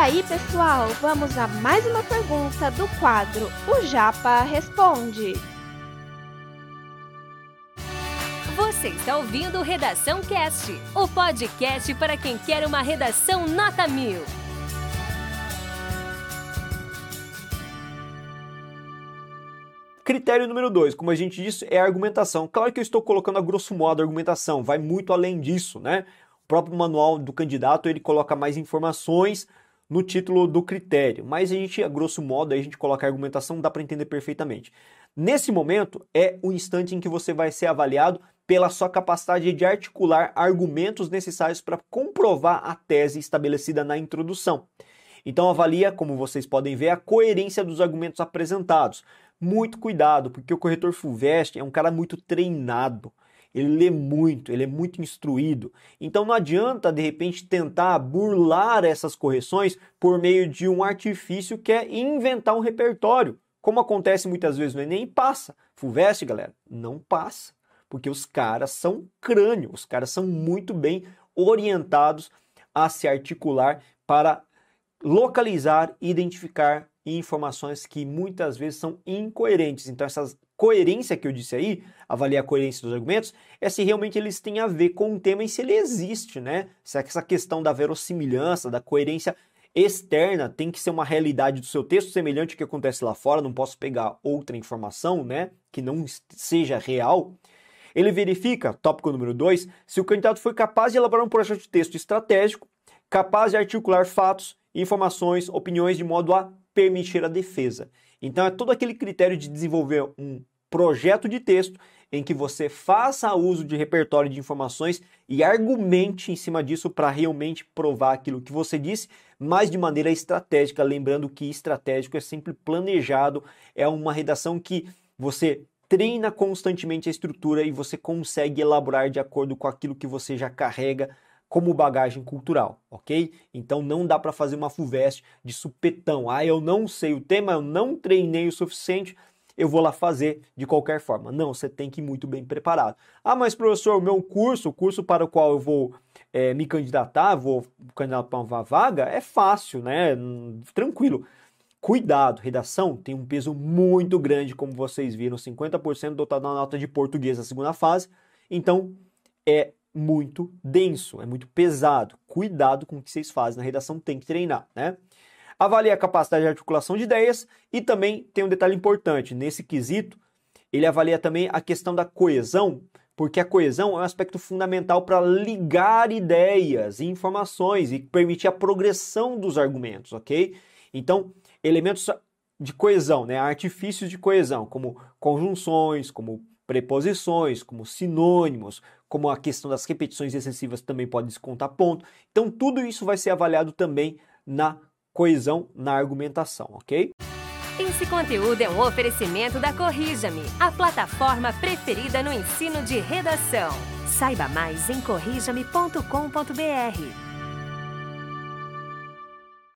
aí, pessoal, vamos a mais uma pergunta do quadro O Japa Responde. Você está ouvindo Redação Cast, o podcast para quem quer uma redação nota mil. Critério número dois, como a gente disse, é a argumentação. Claro que eu estou colocando a grosso modo a argumentação, vai muito além disso, né? O próprio manual do candidato ele coloca mais informações no título do critério, mas a gente, a grosso modo, aí a gente coloca a argumentação, dá para entender perfeitamente. Nesse momento é o instante em que você vai ser avaliado pela sua capacidade de articular argumentos necessários para comprovar a tese estabelecida na introdução. Então avalia, como vocês podem ver, a coerência dos argumentos apresentados. Muito cuidado, porque o corretor Fulvestre é um cara muito treinado. Ele lê muito, ele é muito instruído. Então não adianta de repente tentar burlar essas correções por meio de um artifício que é inventar um repertório. Como acontece muitas vezes no Enem, passa. Fulvestre, galera, não passa. Porque os caras são crânio, os caras são muito bem orientados a se articular para localizar identificar informações que muitas vezes são incoerentes. Então, essa coerência que eu disse aí, avaliar a coerência dos argumentos, é se realmente eles têm a ver com o tema e se ele existe, né? Se essa questão da verossimilhança, da coerência externa tem que ser uma realidade do seu texto semelhante ao que acontece lá fora, não posso pegar outra informação, né, que não seja real. Ele verifica, tópico número 2, se o candidato foi capaz de elaborar um projeto de texto estratégico, capaz de articular fatos, informações, opiniões de modo a permitir a defesa. Então é todo aquele critério de desenvolver um projeto de texto em que você faça uso de repertório de informações e argumente em cima disso para realmente provar aquilo que você disse, mas de maneira estratégica, lembrando que estratégico é sempre planejado, é uma redação que você treina constantemente a estrutura e você consegue elaborar de acordo com aquilo que você já carrega como bagagem cultural, ok? Então não dá para fazer uma FUVEST de supetão. Ah, eu não sei o tema, eu não treinei o suficiente, eu vou lá fazer de qualquer forma. Não, você tem que ir muito bem preparado. Ah, mas professor, o meu curso, o curso para o qual eu vou é, me candidatar, vou candidatar para uma vaga, é fácil, né? Tranquilo. Cuidado, redação tem um peso muito grande, como vocês viram, 50% dotado na nota de português na segunda fase. Então, é muito denso, é muito pesado. Cuidado com o que vocês fazem na redação, tem que treinar, né? Avalia a capacidade de articulação de ideias e também tem um detalhe importante, nesse quesito, ele avalia também a questão da coesão, porque a coesão é um aspecto fundamental para ligar ideias e informações e permitir a progressão dos argumentos, ok? Então, elementos de coesão, né? artifícios de coesão, como conjunções, como preposições, como sinônimos, como a questão das repetições excessivas também pode descontar ponto. Então, tudo isso vai ser avaliado também na coesão, na argumentação, ok? Esse conteúdo é um oferecimento da Corrija-me, a plataforma preferida no ensino de redação. Saiba mais em corrijame.com.br.